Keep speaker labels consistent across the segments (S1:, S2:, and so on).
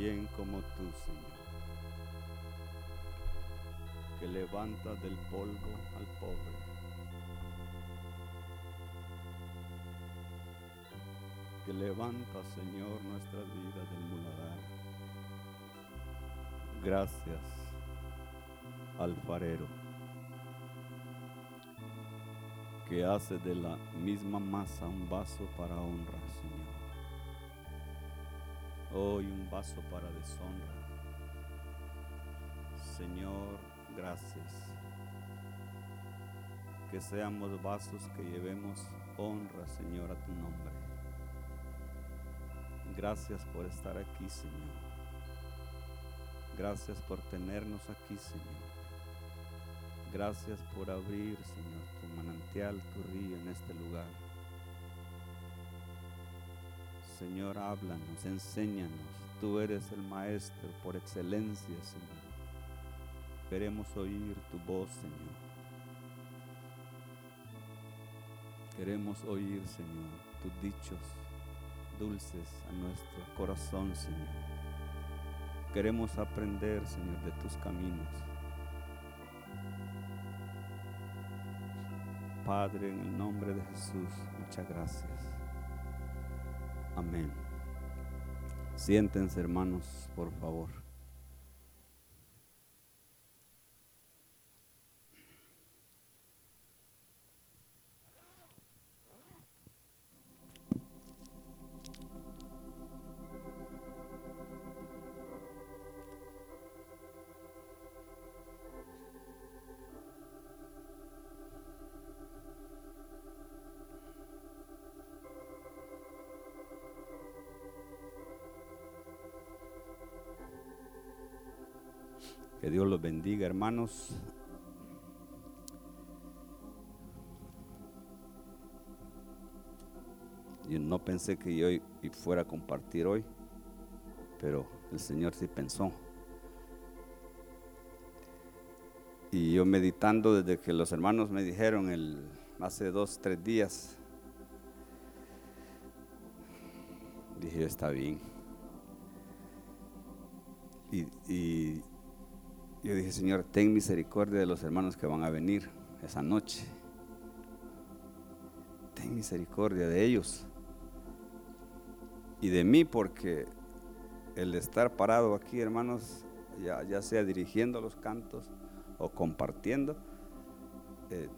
S1: ¿Quién como tú, Señor? Que levanta del polvo al pobre. Que levanta, Señor, nuestras vidas del muladar. Gracias, alfarero, que hace de la misma masa un vaso para honra, Señor hoy un vaso para deshonra. Señor, gracias. Que seamos vasos que llevemos honra, Señor, a tu nombre. Gracias por estar aquí, Señor. Gracias por tenernos aquí, Señor. Gracias por abrir, Señor, tu manantial, tu río en este lugar. Señor, háblanos, enséñanos. Tú eres el Maestro por excelencia, Señor. Queremos oír tu voz, Señor. Queremos oír, Señor, tus dichos dulces a nuestro corazón, Señor. Queremos aprender, Señor, de tus caminos. Padre, en el nombre de Jesús, muchas gracias. Amén. Siéntense hermanos, por favor. Que Dios los bendiga, hermanos. Yo no pensé que yo fuera a compartir hoy, pero el Señor sí pensó. Y yo meditando desde que los hermanos me dijeron el, hace dos, tres días, dije, está bien. y, yo dije, Señor, ten misericordia de los hermanos que van a venir esa noche. Ten misericordia de ellos y de mí, porque el estar parado aquí, hermanos, ya, sea dirigiendo los cantos o compartiendo, eh,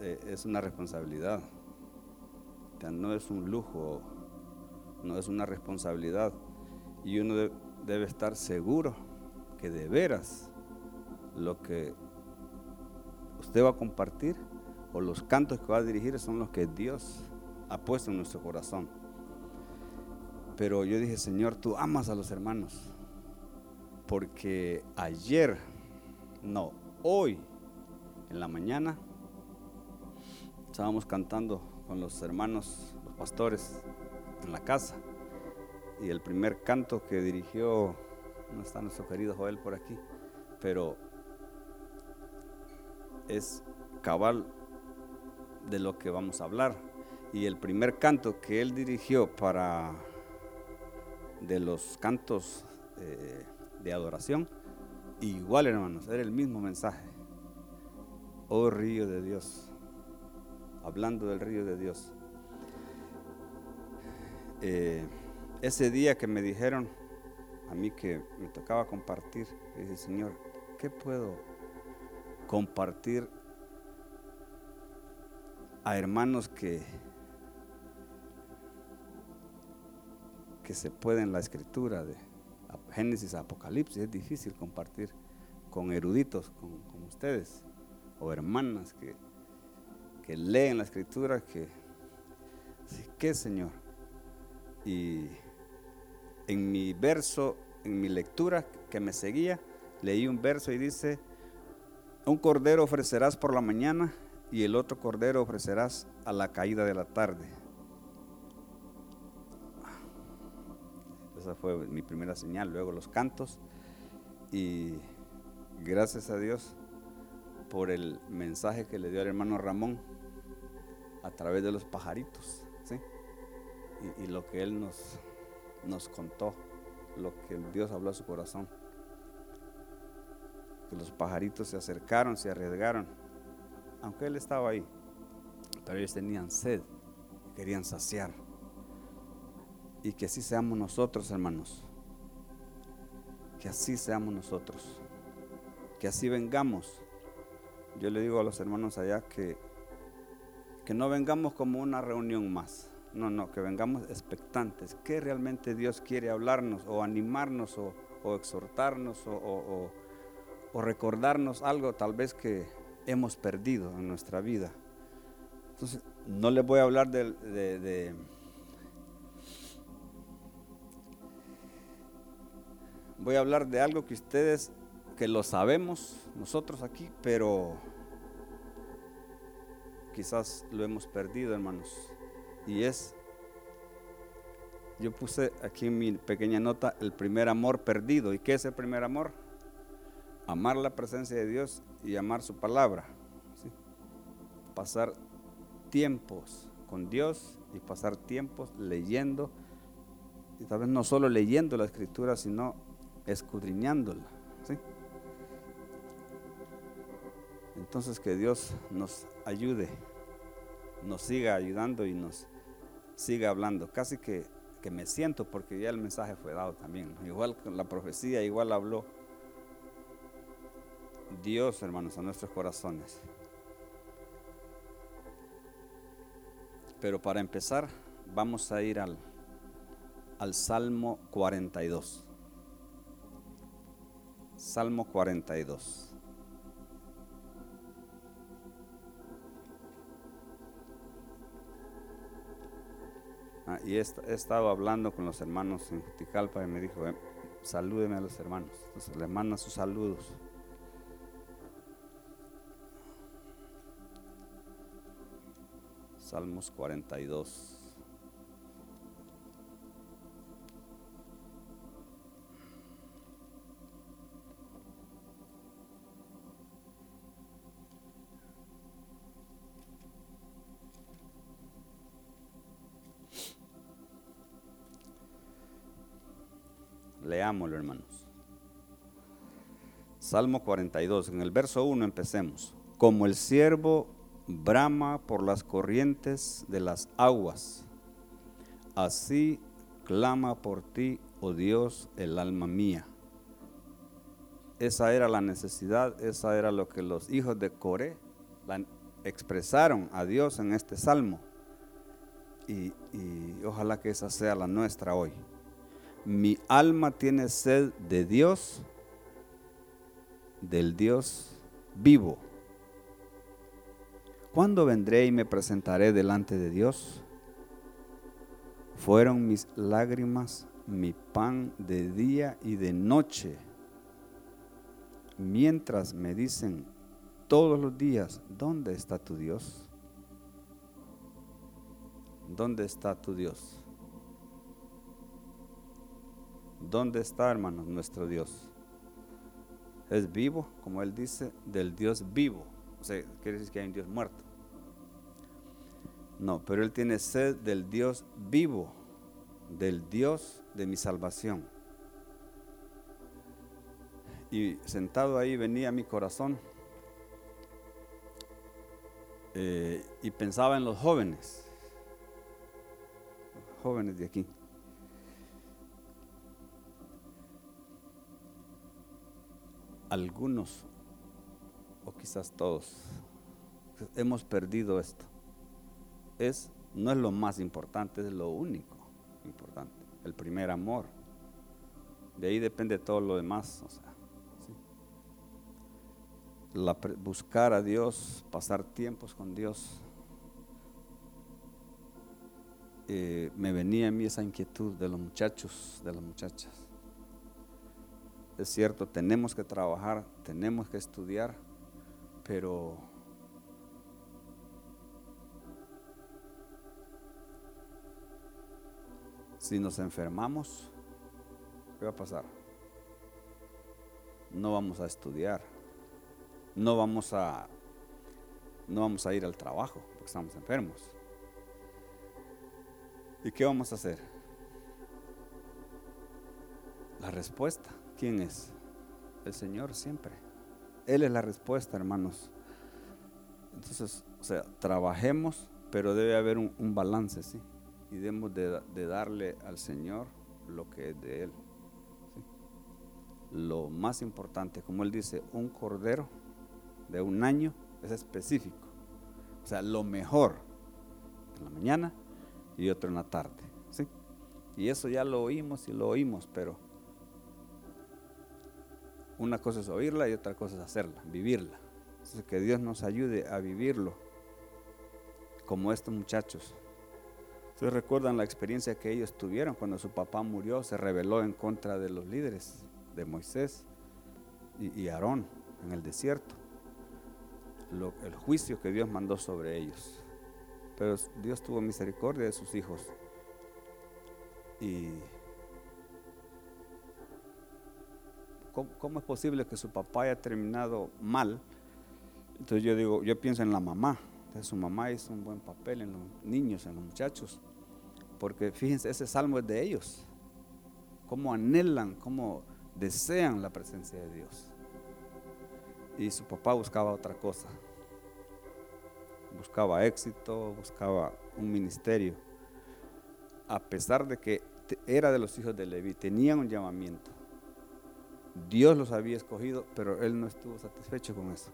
S1: eh, es una responsabilidad. no es un lujo, no es una responsabilidad. Y uno debe estar seguro que de veras lo que usted va a compartir o los cantos que va a dirigir son los que Dios ha puesto en nuestro corazón. Pero yo dije, Señor, tú amas a los hermanos. Porque ayer, no, hoy, en la mañana, estábamos cantando con los hermanos, los pastores, en la casa. Y el primer canto que dirigió no está nuestro querido Joel por aquí, pero es cabal de lo que vamos a hablar. Y el primer canto que él dirigió para de los cantos eh, de adoración, igual hermanos, era el mismo mensaje. Oh río de Dios, hablando del río de Dios. Eh, ese día que me dijeron, a mí que me tocaba compartir. Y dije, Señor, ¿qué puedo compartir a hermanos que, que se pueden la escritura de Génesis a Apocalipsis? Es difícil compartir con eruditos como, ustedes o hermanas que, que leen la escritura, que, ¿qué Señor? Y en mi verso, en mi lectura que me seguía, leí un verso y dice, un cordero ofrecerás por la mañana y el otro cordero ofrecerás a la caída de la tarde. Esa fue mi primera señal, luego los cantos. Y gracias a Dios por el mensaje que le dio el hermano Ramón a través de los pajaritos, y lo que él nos nos contó lo que Dios habló a su corazón. Que los pajaritos se acercaron, se arriesgaron, aunque él estaba ahí, pero ellos tenían sed, querían saciar. Y que así seamos nosotros, hermanos. Que así seamos nosotros. Que así vengamos. Yo le digo a los hermanos allá que, que no vengamos como una reunión más no, no, que vengamos expectantes. ¿Qué realmente Dios quiere hablarnos o animarnos o, exhortarnos o, recordarnos algo tal vez que hemos perdido en nuestra vida? Entonces, no les voy a hablar de, de voy a hablar de algo que ustedes, que lo sabemos nosotros aquí, pero quizás lo hemos perdido, hermanos y es, yo puse aquí en mi pequeña nota, el primer amor perdido. ¿Y qué es el primer amor? Amar la presencia de Dios y amar su palabra. Pasar tiempos con Dios y pasar tiempos leyendo, y tal vez no solo leyendo la escritura, sino escudriñándola. Entonces que Dios nos ayude, nos siga ayudando y nos siga hablando. Casi que, que, me siento porque ya el mensaje fue dado también. Igual la profecía, igual habló Dios, hermanos, a nuestros corazones. Pero para empezar, vamos a ir al, al Salmo 42. Salmo 42. Y he, estado hablando con los hermanos en Juticalpa y me dijo, eh, salúdeme a los hermanos. Entonces le manda sus saludos. Salmos 42. Salmo 42, en el verso 1 empecemos. Como el siervo brama por las corrientes de las aguas, así clama por ti, oh Dios, el alma mía. Esa era la necesidad, esa era lo que los hijos de Coré expresaron a Dios en este salmo. y ojalá que esa sea la nuestra hoy mi alma tiene sed de Dios, del Dios vivo. ¿Cuándo vendré y me presentaré delante de Dios? Fueron mis lágrimas mi pan de día y de noche, mientras me dicen todos los días, ¿dónde está tu Dios? ¿Dónde está tu Dios? ¿Dónde está, hermanos, nuestro Dios? Es vivo, como él dice, del Dios vivo. O sea, quiere decir que hay un Dios muerto. No, pero él tiene sed del Dios vivo, del Dios de mi salvación. Y sentado ahí venía mi corazón eh, y pensaba en los jóvenes, jóvenes de aquí. Algunos, o quizás todos, hemos perdido esto. Es, no es lo más importante, es lo único importante. El primer amor. De ahí depende todo lo demás. buscar a Dios, pasar tiempos con Dios. Eh, me venía a mí esa inquietud de los muchachos, de las muchachas es cierto, tenemos que trabajar, tenemos que estudiar, pero si nos enfermamos, ¿qué va a pasar? No vamos a estudiar, no vamos a no vamos a ir al trabajo porque estamos enfermos. ¿Y qué vamos a hacer? La respuesta, ¿quién es? El Señor siempre. Él es la respuesta, hermanos. Entonces, o sea, trabajemos, pero debe haber un, balance, ¿sí? Y debemos de, darle al Señor lo que es de Él. Lo más importante, como Él dice, un cordero de un año es específico. O sea, lo mejor en la mañana y otro en la tarde. ¿sí? Y eso ya lo oímos y lo oímos, pero una cosa es oírla y otra cosa es hacerla, vivirla. Entonces, que Dios nos ayude a vivirlo como estos muchachos. Ustedes recuerdan la experiencia que ellos tuvieron cuando su papá murió, se rebeló en contra de los líderes de Moisés y, Aarón en el desierto. el juicio que Dios mandó sobre ellos. Pero Dios tuvo misericordia de sus hijos. Y ¿cómo, es posible que su papá haya terminado mal? Entonces yo digo, yo pienso en la mamá. Entonces su mamá hizo un buen papel en los niños, en los muchachos. Porque fíjense, ese salmo es de ellos. Cómo anhelan, cómo desean la presencia de Dios. Y su papá buscaba otra cosa buscaba éxito, buscaba un ministerio. A pesar de que era de los hijos de Leví, tenían un llamamiento. Dios los había escogido, pero él no estuvo satisfecho con eso.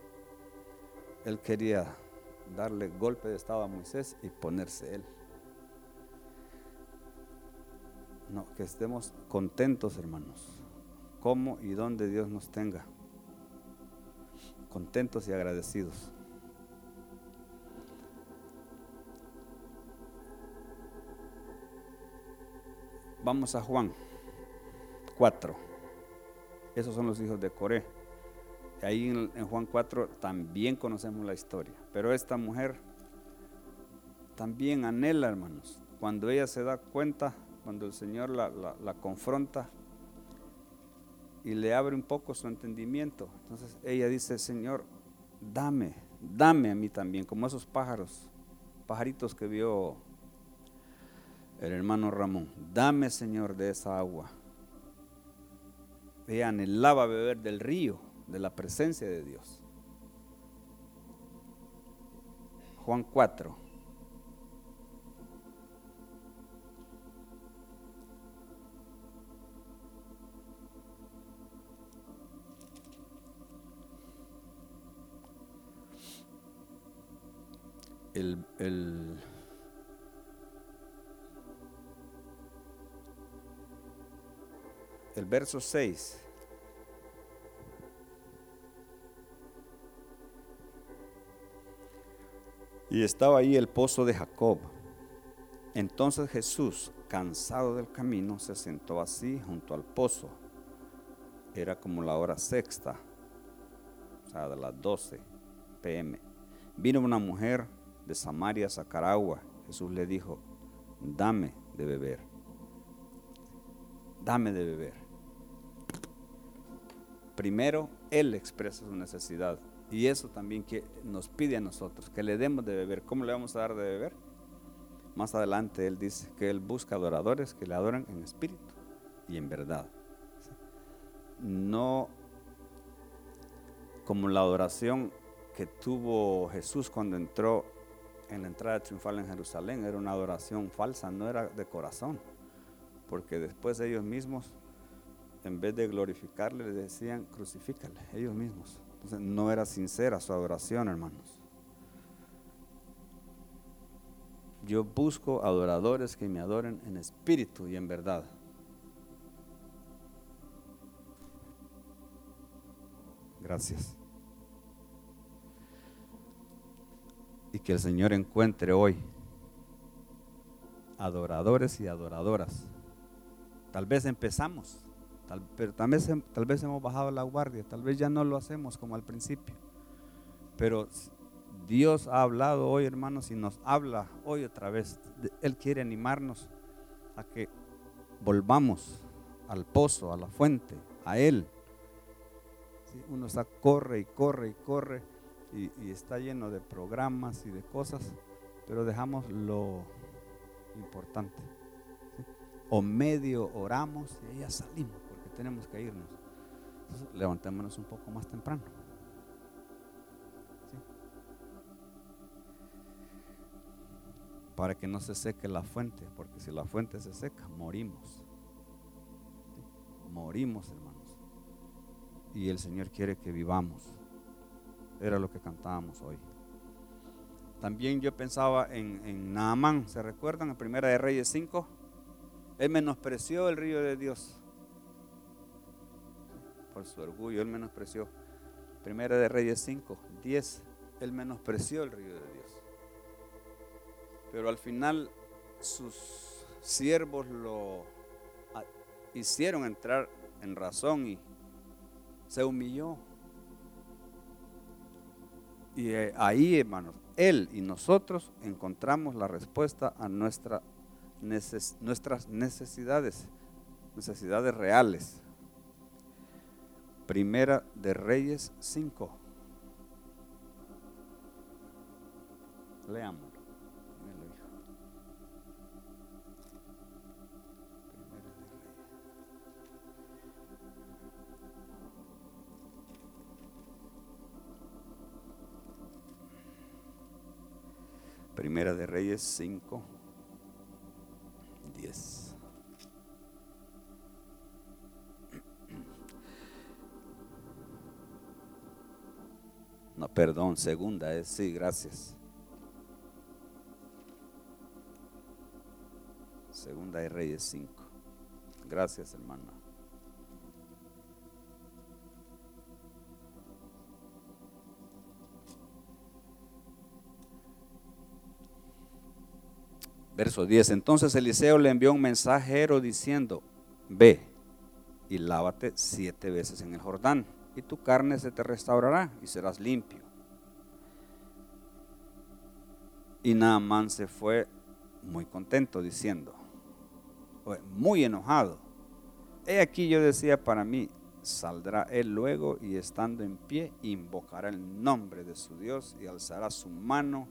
S1: Él quería darle golpe de estado a Moisés y ponerse él. No, que estemos contentos, hermanos, como y donde Dios nos tenga. Contentos y agradecidos. Vamos a Juan 4. Esos son los hijos de Coré. Ahí en, Juan 4 también conocemos la historia. Pero esta mujer también anhela, hermanos. Cuando ella se da cuenta, cuando el Señor la, la confronta y le abre un poco su entendimiento. Entonces ella dice, Señor, dame, dame a mí también, como esos pájaros, pajaritos que vio el hermano Ramón, dame Señor de esa agua. Ella anhelaba beber del río, de la presencia de Dios. Juan 4. El, el el verso 6. Y estaba ahí el pozo de Jacob. Entonces Jesús, cansado del camino, se sentó así junto al pozo. Era como la hora sexta, o sea, de las 12 pm. Vino una mujer de Samaria a sacar agua. Jesús le dijo, dame de beber. Dame de beber primero Él expresa su necesidad. Y eso también que nos pide a nosotros, que le demos de beber. ¿Cómo le vamos a dar de beber? Más adelante Él dice que Él busca adoradores que le adoran en espíritu y en verdad. No como la adoración que tuvo Jesús cuando entró en la entrada triunfal en Jerusalén, era una adoración falsa, no era de corazón, porque después ellos mismos en vez de glorificarle, le decían, crucifícale, ellos mismos. Entonces no era sincera su adoración, hermanos. Yo busco adoradores que me adoren en espíritu y en verdad. Gracias. Y que el Señor encuentre hoy adoradores y adoradoras. Tal vez empezamos pero tal vez, tal vez hemos bajado la guardia, tal vez ya no lo hacemos como al principio. Pero Dios ha hablado hoy, hermanos, y nos habla hoy otra vez. Él quiere animarnos a que volvamos al pozo, a la fuente, a Él. Uno está, corre y corre y corre y, está lleno de programas y de cosas, pero dejamos lo importante. O medio oramos y ya salimos tenemos que irnos. Levantémonos un poco más temprano. Para que no se seque la fuente, porque si la fuente se seca, morimos. Morimos, hermanos. Y el Señor quiere que vivamos. Era lo que cantábamos hoy. También yo pensaba en, en Naamán, ¿se recuerdan? En Primera de Reyes 5. Él menospreció el río de Dios. Por su orgullo, él menospreció. Primera de Reyes 5, 10. Él menospreció el río de Dios. Pero al final sus siervos lo hicieron entrar en razón y se humilló. Y eh, ahí, hermanos, él y nosotros encontramos la respuesta a nuestra nuestras necesidades, necesidades reales. Primera de Reyes 5. Leamos. Primera de Reyes 5, 10. No, perdón, segunda es, sí, gracias. Segunda de Reyes 5. Gracias, hermano. Verso 10. Entonces Eliseo le envió un mensajero diciendo, ve y lávate siete veces en el Jordán, y tu carne se te restaurará y serás limpio. Y Naamán se fue muy contento diciendo, muy enojado. He aquí yo decía para mí, saldrá él luego y estando en pie invocará el nombre de su Dios y alzará su mano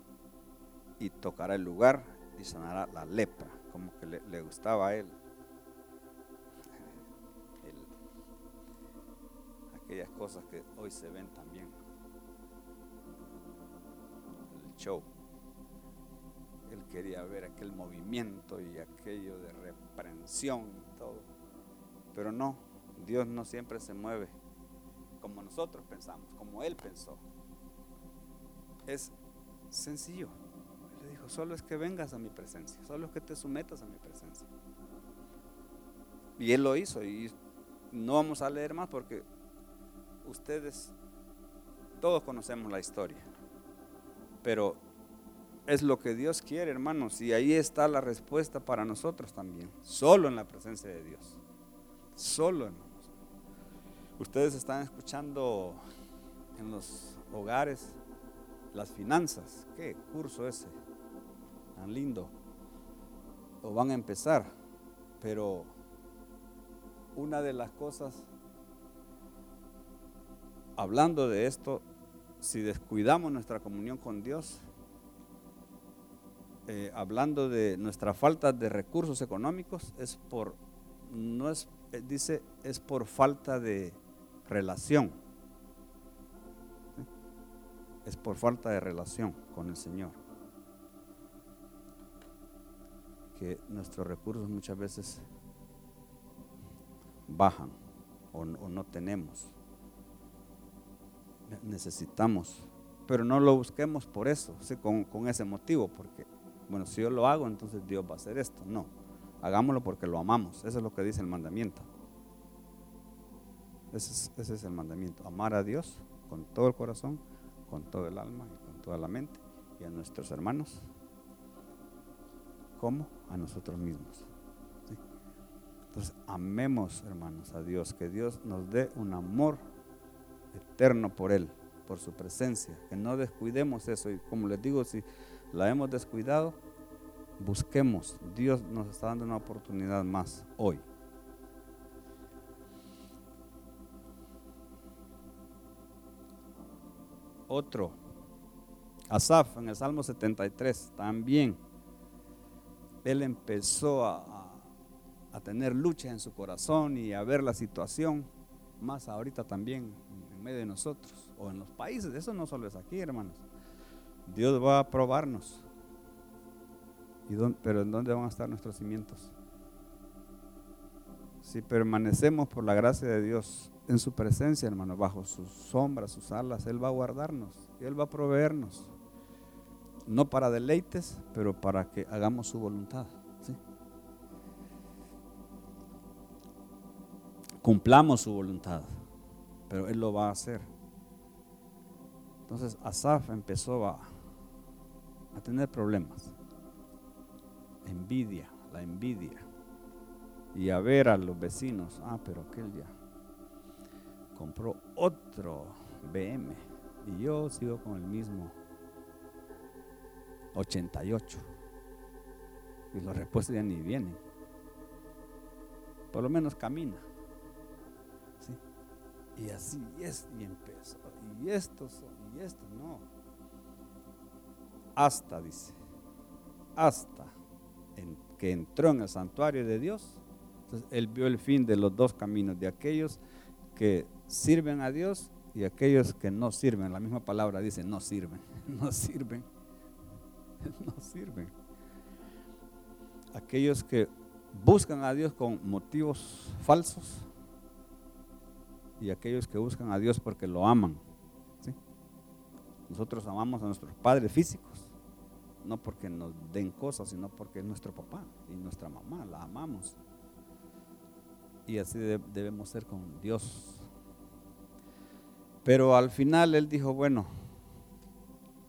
S1: y tocará el lugar y sanará la lepra, como que le, gustaba a él. aquellas cosas que hoy se ven también. El show. Quería ver aquel movimiento y aquello de reprensión y todo. Pero no, Dios no siempre se mueve como nosotros pensamos, como Él pensó. Es sencillo dijo, solo es que vengas a mi presencia, solo es que te sometas a mi presencia. Y él lo hizo y no vamos a leer más porque ustedes, todos conocemos la historia, pero es lo que Dios quiere, hermanos, y ahí está la respuesta para nosotros también, solo en la presencia de Dios, solo hermanos. Ustedes están escuchando en los hogares las finanzas, ¿qué curso ese? tan lindo, o van a empezar, pero una de las cosas, hablando de esto, si descuidamos nuestra comunión con Dios, eh, hablando de nuestra falta de recursos económicos, es por, no es, eh, dice, es por falta de relación. Es por falta de relación con el Señor. que nuestros recursos muchas veces bajan o, no tenemos. Necesitamos, pero no lo busquemos por eso, con, con ese motivo, porque, bueno, si yo lo hago, entonces Dios va a hacer esto. No, hagámoslo porque lo amamos. Eso es lo que dice el mandamiento. Ese es, el mandamiento. Amar a Dios con todo el corazón, con todo el alma y con toda la mente. Y a nuestros hermanos ¿Cómo? A nosotros mismos. Entonces, amemos, hermanos, a Dios, que Dios nos dé un amor eterno por Él, por su presencia, que no descuidemos eso. Y como les digo, si la hemos descuidado, busquemos. Dios nos está dando una oportunidad más hoy. Otro, Asaf en el Salmo 73, también él empezó a, a tener lucha en su corazón y a ver la situación, más ahorita también en medio de nosotros o en los países. Eso no solo es aquí, hermanos. Dios va a probarnos. ¿Y pero ¿en dónde van a estar nuestros cimientos? Si permanecemos por la gracia de Dios en su presencia, hermanos, bajo sus sombras, sus alas, Él va a guardarnos Él va a proveernos. No para deleites, pero para que hagamos su voluntad. Cumplamos su voluntad, pero Él lo va a hacer. Entonces Asaf empezó a, a tener problemas. Envidia, la envidia. Y a ver a los vecinos, ah, pero aquel ya compró otro BM y yo sigo con el mismo 88. Y los repuestos ya ni vienen. Por lo menos camina. Y así es, y empezó. Y estos, y esto, no. Hasta, dice, hasta que entró en el santuario de Dios. Entonces él vio el fin de los dos caminos, de aquellos que sirven a Dios y aquellos que no sirven. La misma palabra dice, no sirven, no sirven, no sirven. Aquellos que buscan a Dios con motivos falsos y aquellos que buscan a Dios porque lo aman. Nosotros amamos a nuestros padres físicos, no porque nos den cosas, sino porque es nuestro papá y nuestra mamá, la amamos. Y así debemos ser con Dios. Pero al final él dijo, bueno,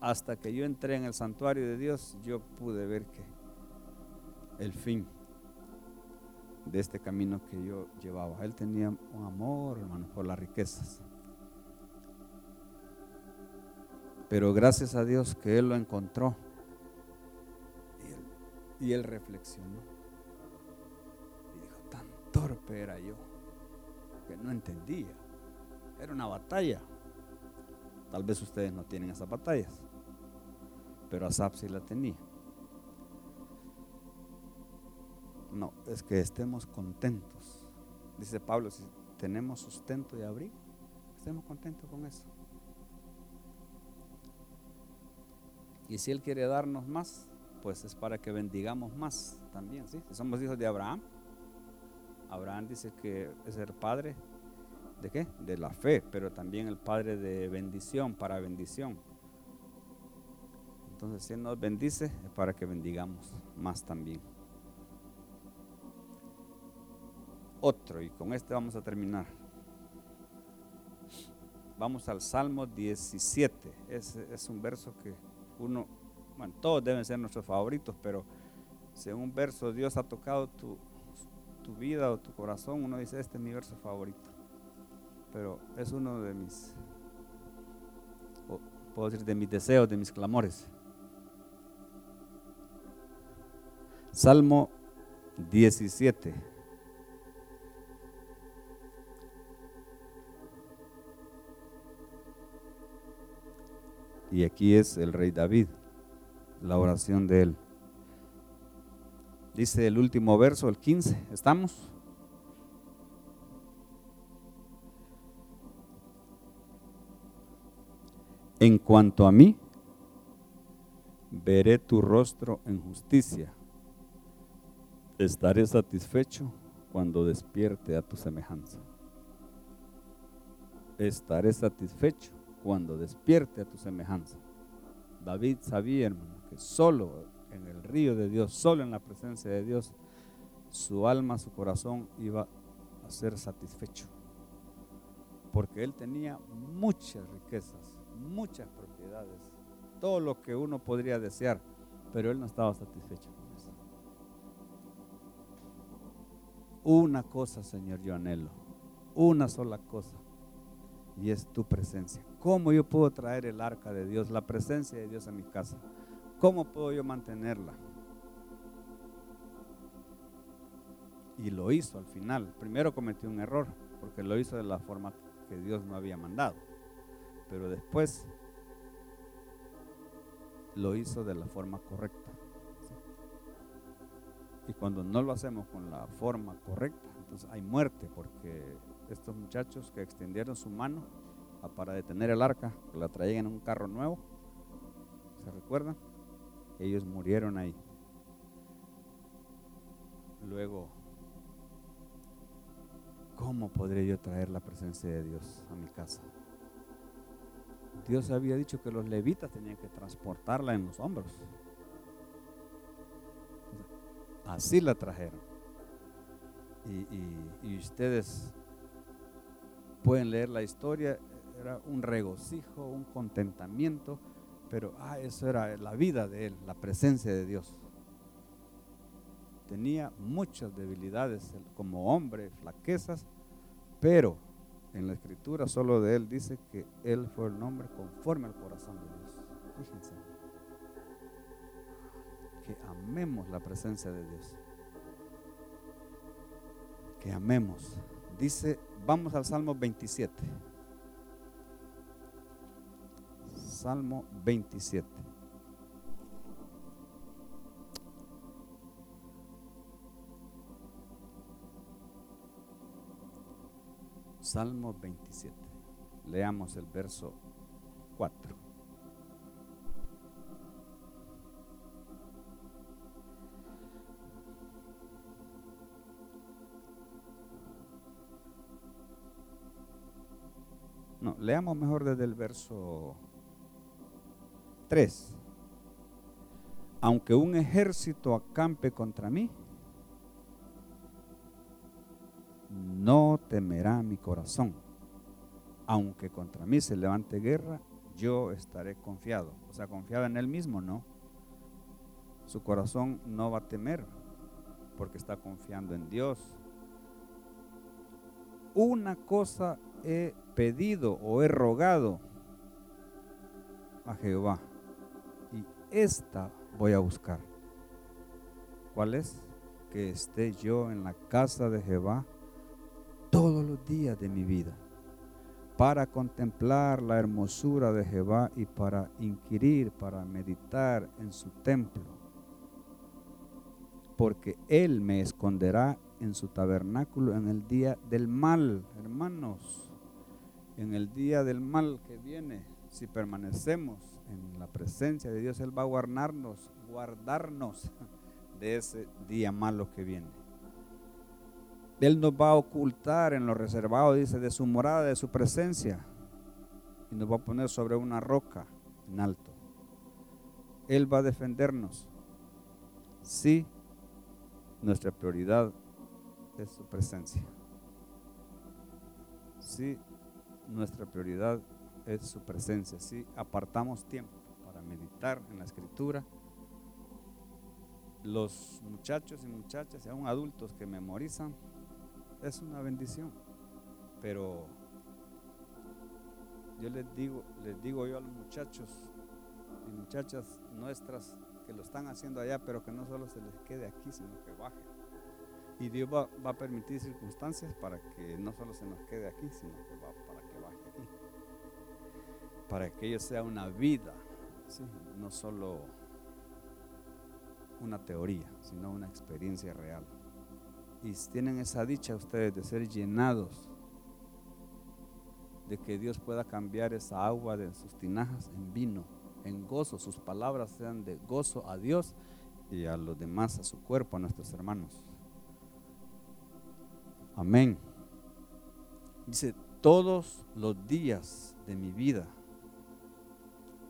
S1: hasta que yo entré en el santuario de Dios, yo pude ver que el fin de este camino que yo llevaba. Él tenía un amor, hermano, por las riquezas. Pero gracias a Dios que Él lo encontró. Y él, reflexionó. Y dijo, tan torpe era yo, que no entendía. Era una batalla. Tal vez ustedes no tienen esas batallas. Pero Asap sí la tenía. No, es que estemos contentos. Dice Pablo, si tenemos sustento y abrigo, estemos contentos con eso. Y si Él quiere darnos más, pues es para que bendigamos más también, ¿sí? Si somos hijos de Abraham, Abraham dice que es el padre de qué? De la fe, pero también el padre de bendición, para bendición. Entonces, si Él nos bendice, es para que bendigamos más también. otro y con este vamos a terminar. Vamos al Salmo 17. Es, es un verso que uno, bueno, todos deben ser nuestros favoritos, pero en un verso Dios ha tocado tu, tu vida o tu corazón, uno dice, este es mi verso favorito. Pero es uno de mis, puedo decir, de mis deseos, de mis clamores. Salmo 17. Y aquí es el rey David, la oración de él. Dice el último verso, el 15, ¿estamos? En cuanto a mí, veré tu rostro en justicia. Estaré satisfecho cuando despierte a tu semejanza. Estaré satisfecho cuando despierte a tu semejanza. David sabía, hermano, que solo en el río de Dios, solo en la presencia de Dios, su alma, su corazón iba a ser satisfecho. Porque él tenía muchas riquezas, muchas propiedades, todo lo que uno podría desear, pero él no estaba satisfecho con eso. Una cosa, Señor, yo anhelo, una sola cosa, y es tu presencia. ¿Cómo yo puedo traer el arca de Dios, la presencia de Dios a mi casa? ¿Cómo puedo yo mantenerla? Y lo hizo al final. Primero cometió un error, porque lo hizo de la forma que Dios no había mandado. Pero después lo hizo de la forma correcta. Y cuando no lo hacemos con la forma correcta, entonces hay muerte, porque estos muchachos que extendieron su mano para detener el arca, que la traían en un carro nuevo, ¿se recuerdan? Ellos murieron ahí. Luego, ¿cómo podré yo traer la presencia de Dios a mi casa? Dios había dicho que los levitas tenían que transportarla en los hombros. Así la trajeron. Y, ustedes pueden leer la historia, era un regocijo, un contentamiento, pero ah, eso era la vida de él, la presencia de Dios. Tenía muchas debilidades como hombre, flaquezas, pero en la escritura solo de él dice que él fue el nombre conforme al corazón de Dios. Fíjense. Que amemos la presencia de Dios. Que amemos. Dice, vamos al Salmo 27. Salmo 27. Salmo 27. Leamos el verso 4. Leamos mejor desde el verso 3. Aunque un ejército acampe contra mí, no temerá mi corazón. Aunque contra mí se levante guerra, yo estaré confiado. O sea, confiado en él mismo, no. Su corazón no va a temer porque está confiando en Dios. Una cosa he pedido o he rogado a Jehová y esta voy a buscar. ¿Cuál es? Que esté yo en la casa de Jehová todos los días de mi vida para contemplar la hermosura de Jehová y para inquirir, para meditar en su templo. Porque Él me esconderá en su tabernáculo en el día del mal, hermanos, en el día del mal que viene. Si permanecemos en la presencia de Dios, Él va a guardarnos, guardarnos de ese día malo que viene. Él nos va a ocultar en lo reservado, dice, de su morada, de su presencia. Y nos va a poner sobre una roca en alto. Él va a defendernos. Sí, nuestra prioridad es su presencia. Sí, nuestra prioridad es su presencia. Si apartamos tiempo para meditar en la escritura, los muchachos y muchachas y aún adultos que memorizan, es una bendición. Pero yo les digo, les digo yo a los muchachos y muchachas nuestras que lo están haciendo allá, pero que no solo se les quede aquí, sino que baje. Y Dios va, a permitir circunstancias para que no solo se nos quede aquí, sino que va para que baje aquí. Para que ello sea una vida, no solo una teoría, sino una experiencia real y tienen esa dicha ustedes de ser llenados, de que Dios pueda cambiar esa agua de sus tinajas en vino, en gozo, sus palabras sean de gozo a Dios y a los demás, a su cuerpo, a nuestros hermanos. Amén. Dice, todos los días de mi vida,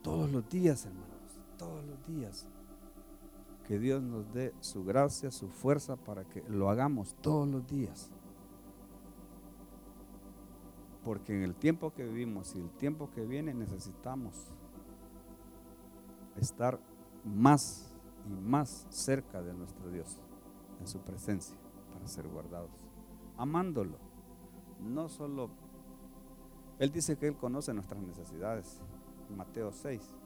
S1: todos los días, hermanos, todos los días que Dios nos dé su gracia, su fuerza para que lo hagamos todos los días. Porque en el tiempo que vivimos y el tiempo que viene necesitamos estar más y más cerca de nuestro Dios, en su presencia, para ser guardados, amándolo. No solo, Él dice que Él conoce nuestras necesidades, Mateo 6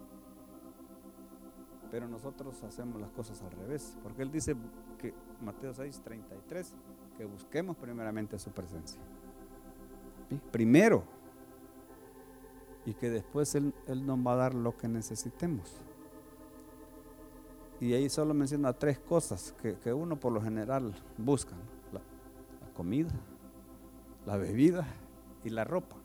S1: pero nosotros hacemos las cosas al revés, porque Él dice que Mateo 6, 33, que busquemos primeramente su presencia. Primero. Y que después él, él nos va a dar lo que necesitemos. Y ahí solo menciona tres cosas que, uno por lo general busca. Comida, la bebida y la ropa.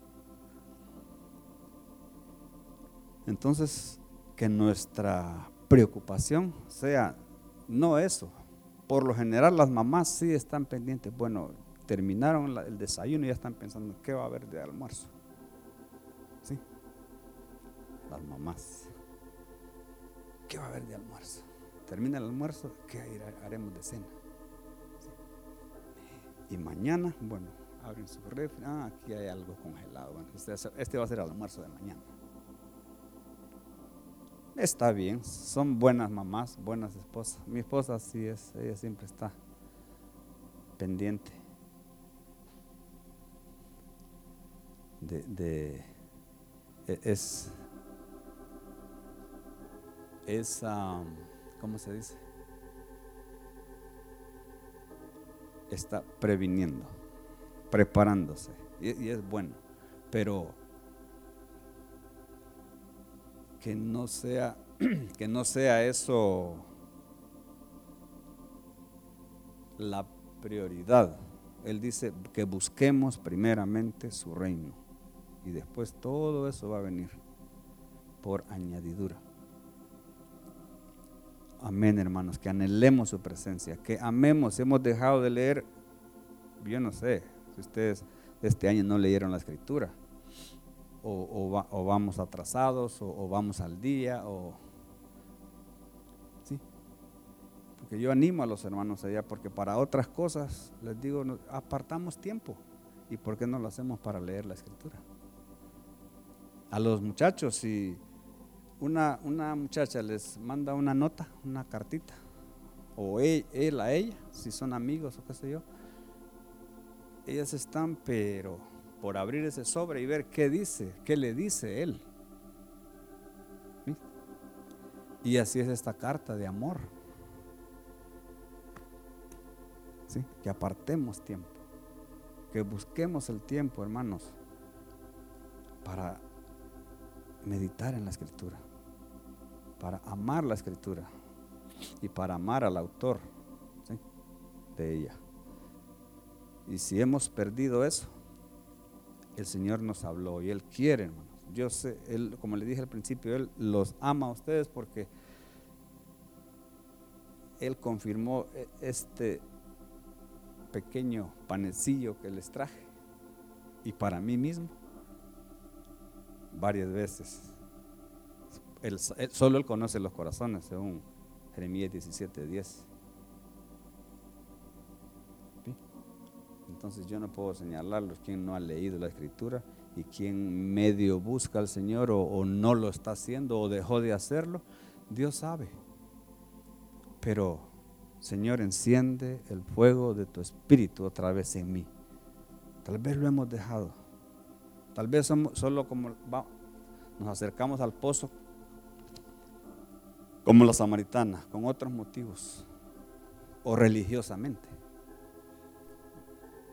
S1: Entonces, que nuestra preocupación sea no eso. Por lo general las mamás sí están pendientes. Bueno, terminaron el desayuno y ya están pensando qué va a haber de almuerzo. ¿Sí? Las mamás. ¿Qué va a haber de almuerzo? Termina el almuerzo, ¿qué haremos de cena? Y mañana, bueno, abren su refri, ah, aquí hay algo congelado. Bueno, este, este va a ser el almuerzo de mañana. Está bien, son buenas mamás, buenas esposas. Mi esposa sí es, ella siempre está pendiente de, e, es es ¿cómo se dice? Está previniendo, preparándose y es bueno, pero que no sea, que no sea eso la prioridad. Él dice que busquemos primeramente su reino y después todo eso va a venir por añadidura. Amén, hermanos, que anhelemos su presencia, que amemos. Hemos dejado de leer, yo no sé, si ustedes este año no leyeron la escritura, o, vamos atrasados o, vamos al día o sí porque yo animo a los hermanos allá porque para otras cosas les digo apartamos tiempo y por qué no lo hacemos para leer la escritura a los muchachos si una, una muchacha les manda una nota una cartita o él, él a ella si son amigos o qué sé yo ellas están pero por abrir ese sobre y ver qué dice, qué le dice él. Y así es esta carta de amor. ¿Sí? Que apartemos tiempo, que busquemos el tiempo, hermanos, para meditar en la escritura, para amar la escritura y para amar al autor de ella. Y si hemos perdido eso, el Señor nos habló y Él quiere, hermanos. Yo sé, Él, como le dije al principio, Él los ama a ustedes porque Él confirmó e, este pequeño panecillo que les traje y para mí mismo varias veces. Él, solo Él conoce los corazones, según Jeremías 17, 10. Entonces yo no puedo señalarlos quien no ha leído la escritura y quien medio busca al Señor o, no lo está haciendo o dejó de hacerlo. Dios sabe. Pero, Señor, enciende el fuego de tu espíritu otra vez en mí. Tal vez lo hemos dejado. Tal vez somos solo como nos acercamos al pozo como la samaritana, con otros motivos o religiosamente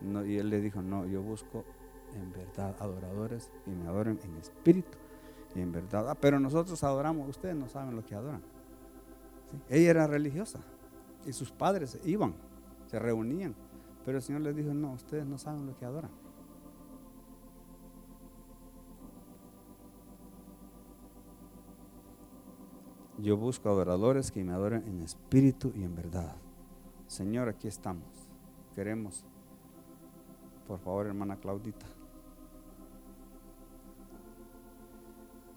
S1: y él le dijo, no, yo busco en verdad adoradores y me adoren en espíritu y en verdad. Ah, pero nosotros adoramos, ustedes no saben lo que adoran. Ella era religiosa y sus padres iban, se reunían, pero el Señor les dijo, no, ustedes no saben lo que adoran. Yo busco adoradores que me adoren en espíritu y en verdad. Señor, aquí estamos. Queremos por favor, hermana Claudita.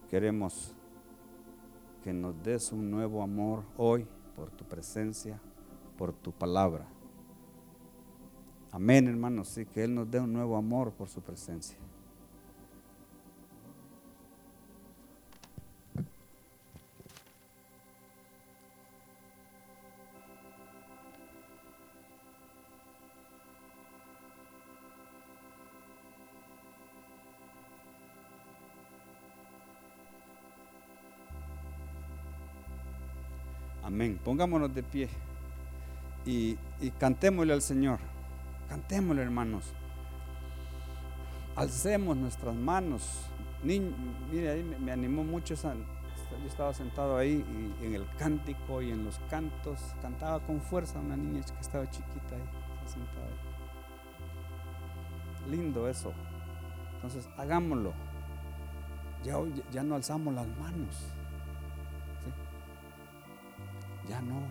S1: Queremos que nos des un nuevo amor hoy por tu presencia, por tu palabra. Amén, hermanos, sí, que Él nos dé un nuevo amor por su presencia. Pongámonos de pie y, cantémosle al Señor. Cantémosle, hermanos. Alcemos nuestras manos. mire, ahí me, animó mucho esa
S2: yo estaba sentado ahí y en el cántico y en los cantos, cantaba con fuerza una niña que estaba chiquita ahí, sentada ahí. Lindo eso. Entonces, hagámoslo. Ya, ya no alzamos las manos. Ya no.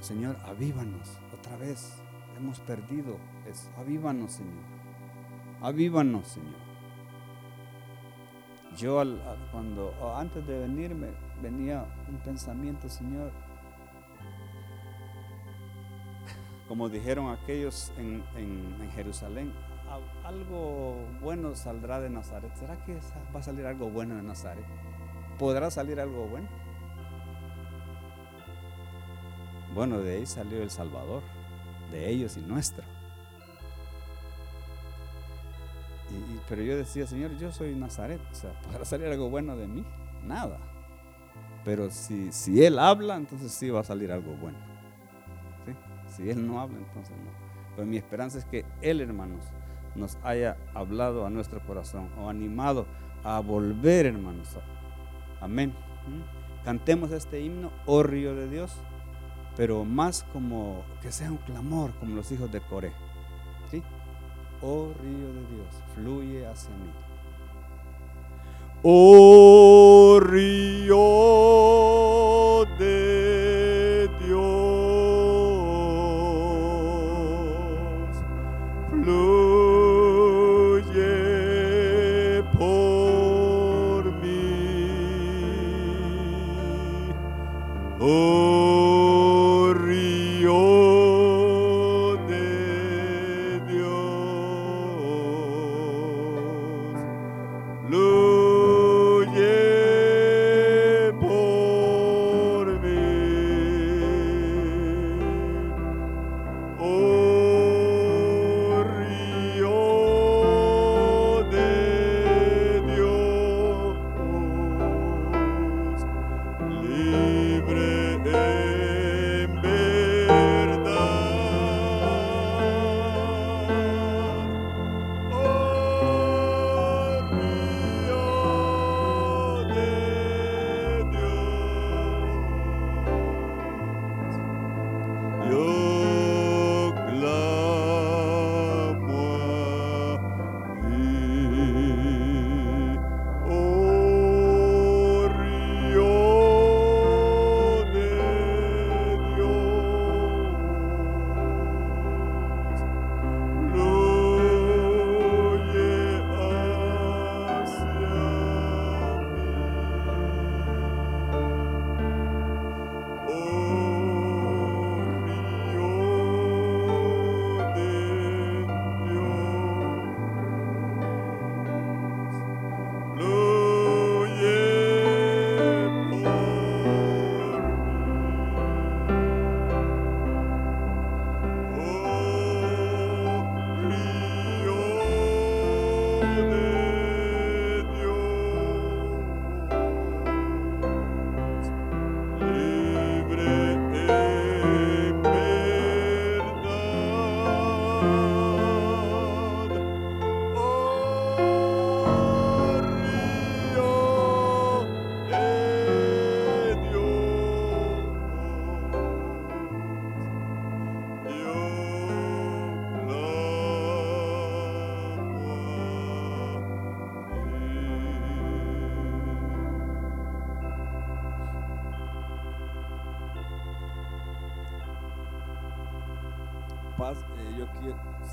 S2: Señor, avívanos otra vez. Hemos perdido eso. Avívanos, Señor. Avívanos, Señor. Yo cuando antes de venirme venía un pensamiento, Señor, como dijeron aquellos en, Jerusalén, algo bueno saldrá de Nazaret. ¿Será que va a salir algo bueno de Nazaret? ¿Podrá salir algo bueno? Bueno, de ahí salió el Salvador, de ellos y nuestro. pero yo decía, Señor, yo soy Nazaret, o sea, ¿podrá salir algo bueno de mí? Nada. Pero si, si Él habla, entonces sí va a salir algo bueno. Si Él no habla, entonces no. Pero mi esperanza es que Él, hermanos, nos haya hablado a nuestro corazón o animado a volver, hermanos. Amén. ¿Mm? Cantemos este himno, oh río de Dios, pero más como que sea un clamor, como los hijos de Coré oh río de Dios, fluye hacia mí.
S1: Oh río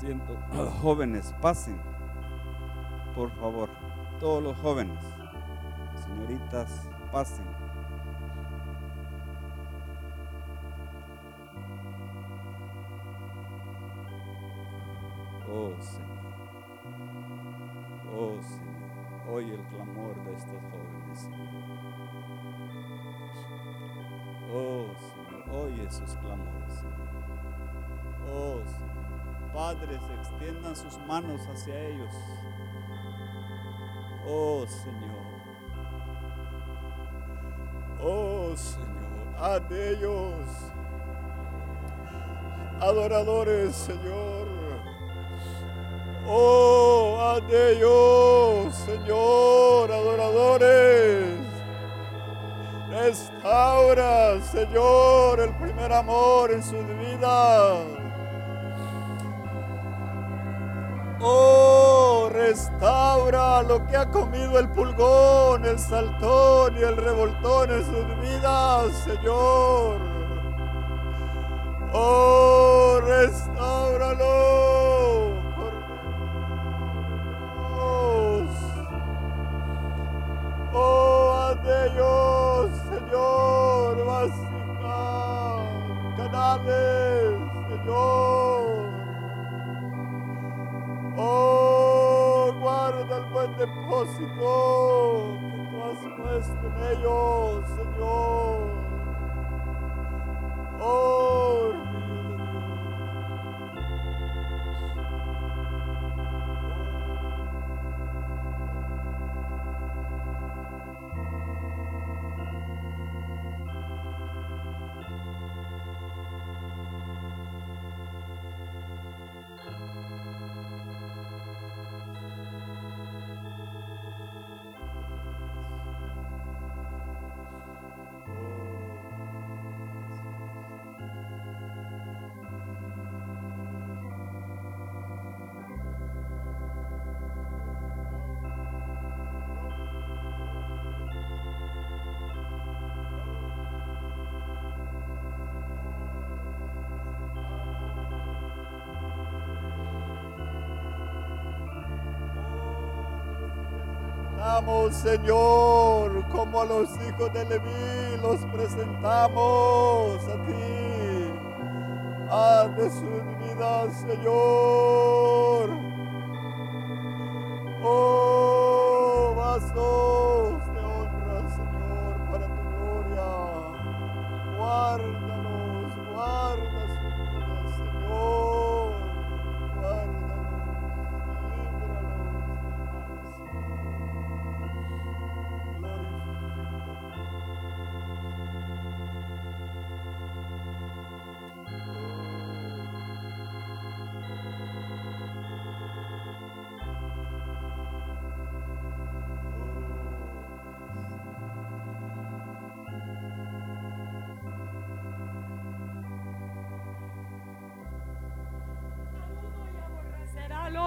S2: 200 jóvenes pasen. Por favor, todos los jóvenes, señoritas, pasen. Oh Señor, oh Señor, oye el clamor de estos jóvenes, Señor. Oh Señor, oye sus clamores, Señor. Oh Señor. Padres, extiendan sus manos hacia ellos. Oh Señor. Oh Señor. De ellos adoradores, Señor. Oh,
S1: ante ellos, Señor, adoradores. Restaura, Señor, el primer amor en sus vidas. Oh, restaura lo que ha comido el pulgón, el saltón y el revoltón en sus vidas, Señor. Oh, restauralo, de Dios. Oh, ante ellos, Señor, vasija, canales, Señor. Buen depósito que tú has puesto en ellos, Señor. Oh, Señor, como a los hijos de Leví, los presentamos a ti. Haz de sus vidas, Señor.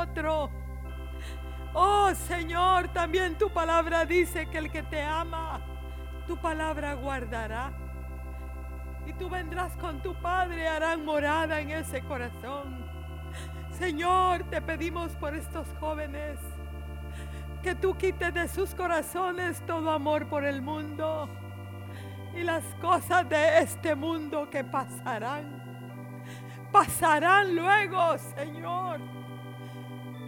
S3: Otro. Oh Señor, también tu palabra dice que el que te ama, tu palabra guardará. Y tú vendrás con tu Padre, harán morada en ese corazón. Señor, te pedimos por estos jóvenes que tú quites de sus corazones todo amor por el mundo y las cosas de este mundo que pasarán pasarán luego, Señor.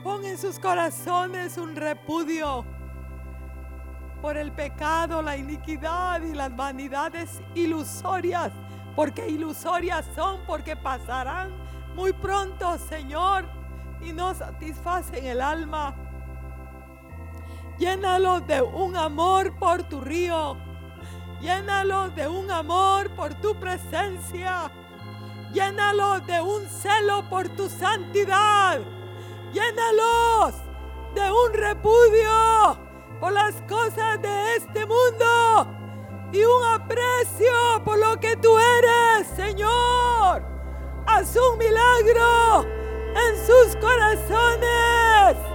S3: Pon en sus corazones un repudio por el pecado, la iniquidad y las vanidades ilusorias, porque ilusorias son, porque pasarán muy pronto, Señor, y no satisfacen el alma. Llénalo de un amor por tu río. Llénalo de un amor por tu presencia. Llénalo de un celo por tu santidad. Llénalos de un repudio por las cosas de este mundo y un aprecio por lo que tú eres, Señor. Haz un milagro en sus corazones.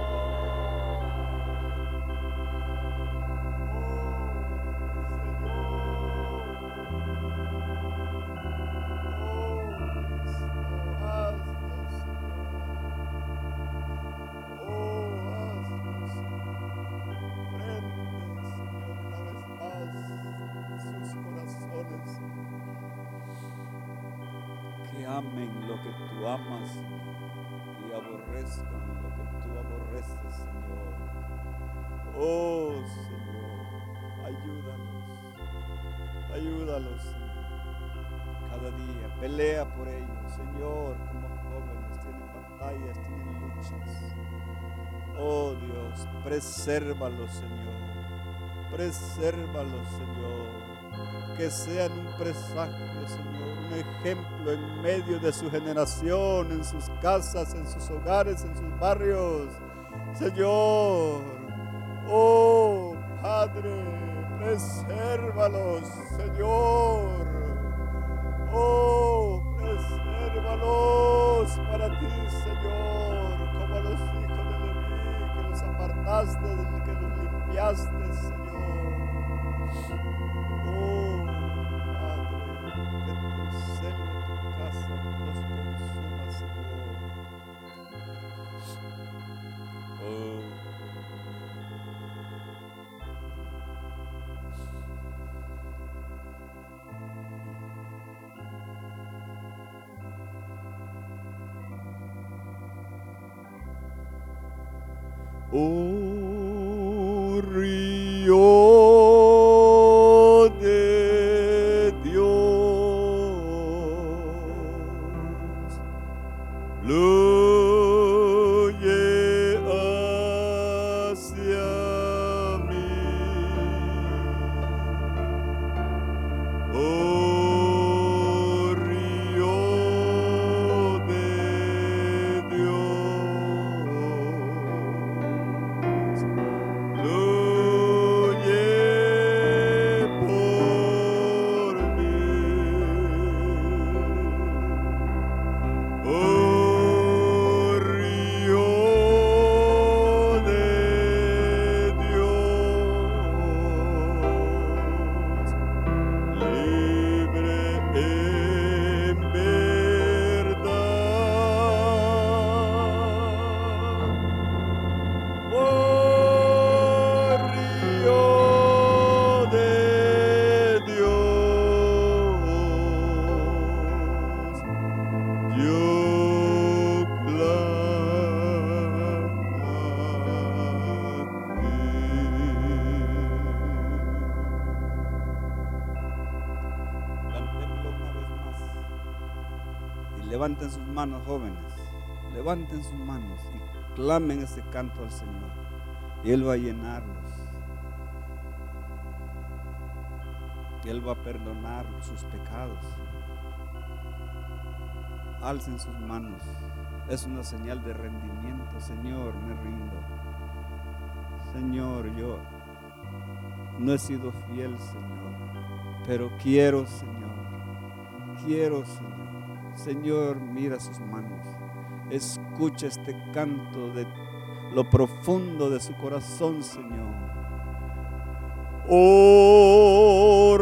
S4: Y aborrezcan lo que tú aborreces, Señor. Oh, Señor, ayúdanos, ayúdalos, Señor. Cada día pelea por ellos, Señor, como jóvenes tienen batallas, tienen luchas. Oh Dios, presérvalos, Señor. Presérvalos, Señor que sean un presagio, Señor, un ejemplo en medio de su generación, en sus casas, en sus hogares, en sus barrios,
S1: Señor. Oh, Padre, presérvalos, Señor. Oh, presérvalos para ti, Señor, como a los hijos de Leví, que los apartaste, que los limpiaste, Señor. Oh,
S5: levanten sus manos, jóvenes. Levanten sus manos y clamen ese canto al Señor. Y Él va a llenarlos. Y Él va a perdonar sus pecados. Alcen sus manos. Es una señal de rendimiento. Señor, me rindo. Señor, yo no he sido fiel, Señor. Pero quiero, Señor. Quiero, Señor. Señor, mira sus manos. Escucha este canto de lo profundo de su corazón, Señor.
S1: Oh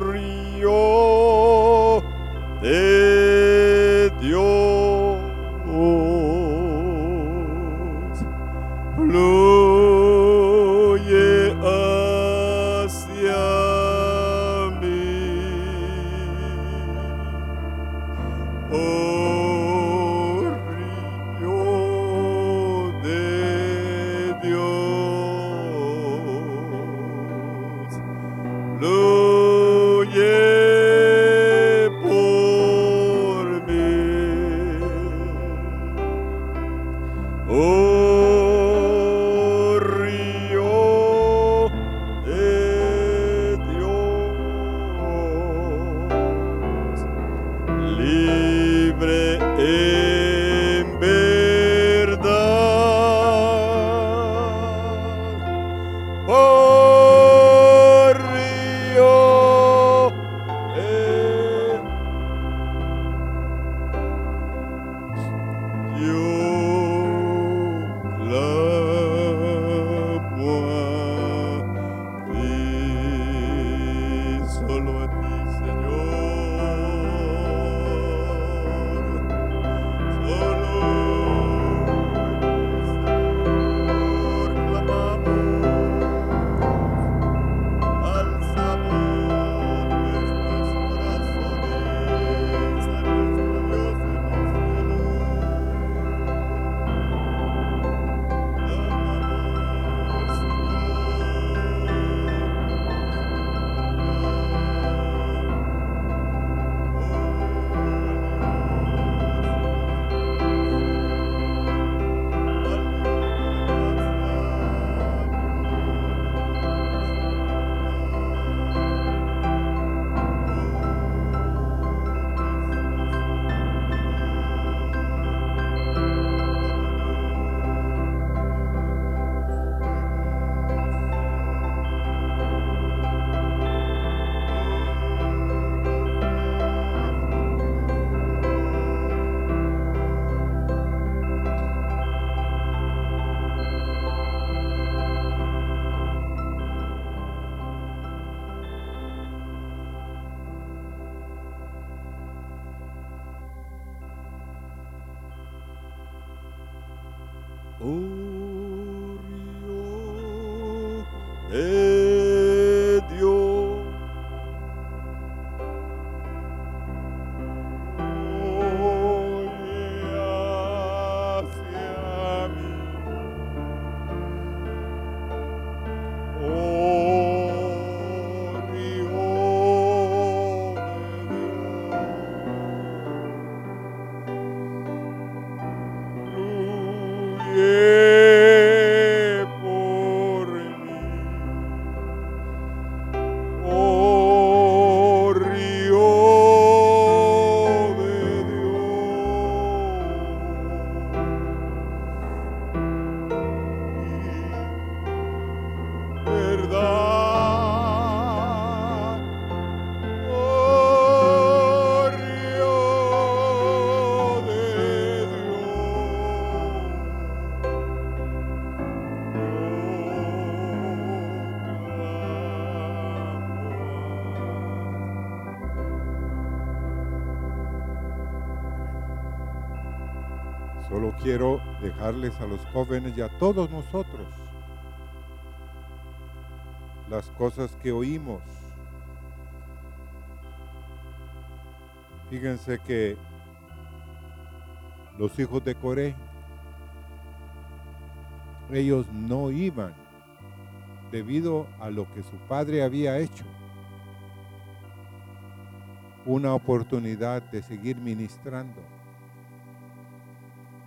S6: quiero dejarles a los jóvenes y a todos nosotros las cosas que oímos. Fíjense que los hijos de Coré, ellos no iban debido a lo que su padre había hecho. Una oportunidad de seguir ministrando.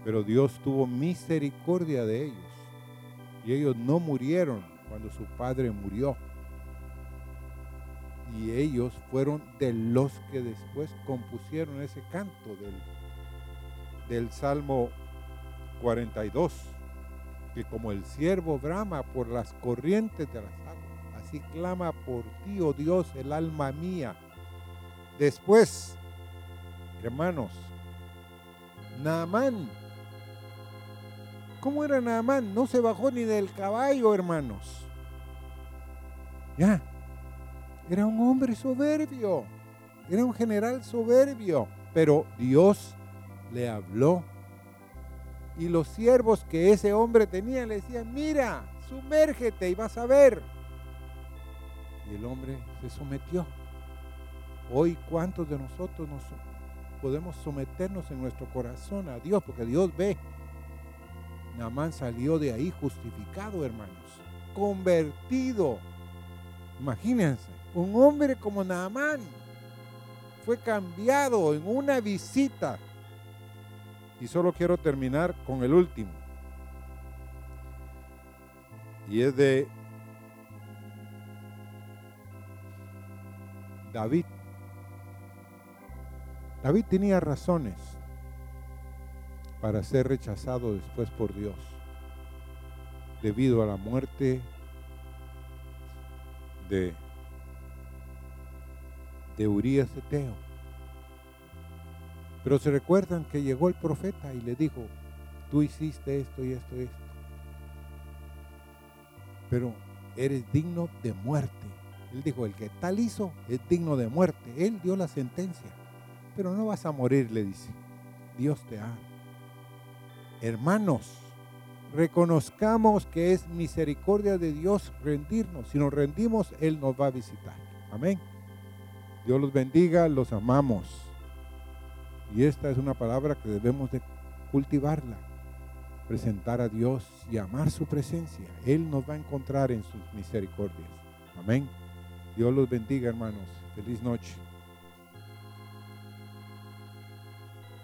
S6: Pero Dios tuvo misericordia de ellos. Y ellos no murieron cuando su padre murió. Y ellos fueron de los que después compusieron ese canto del, del Salmo 42, que como el siervo brama por las corrientes de las aguas, así clama por ti, oh Dios, el alma mía. Después, hermanos, Naamán ¿Cómo era Naamán? No se bajó ni del caballo, hermanos. Ya. Era un hombre soberbio. Era un general soberbio. Pero Dios le habló. Y los siervos que ese hombre tenía le decían, mira, sumérgete y vas a ver. Y el hombre se sometió. Hoy, ¿cuántos de nosotros nos podemos someternos en nuestro corazón a Dios? Porque Dios ve. Naamán salió de ahí justificado, hermanos, convertido. Imagínense, un hombre como Naamán fue cambiado en una visita. Y solo quiero terminar con el último. Y es de David. David tenía razones para ser rechazado después por Dios, debido a la muerte de, de Urias Eteo. Pero se recuerdan que llegó el profeta y le dijo, tú hiciste esto y esto y esto, pero eres digno de muerte. Él dijo, el que tal hizo es digno de muerte. Él dio la sentencia, pero no vas a morir, le dice. Dios te ama. Hermanos, reconozcamos que es misericordia de Dios rendirnos. Si nos rendimos, Él nos va a visitar. Amén. Dios los bendiga, los amamos. Y esta es una palabra que debemos de cultivarla, presentar a Dios y amar su presencia. Él nos va a encontrar en sus misericordias. Amén. Dios los bendiga, hermanos. Feliz noche.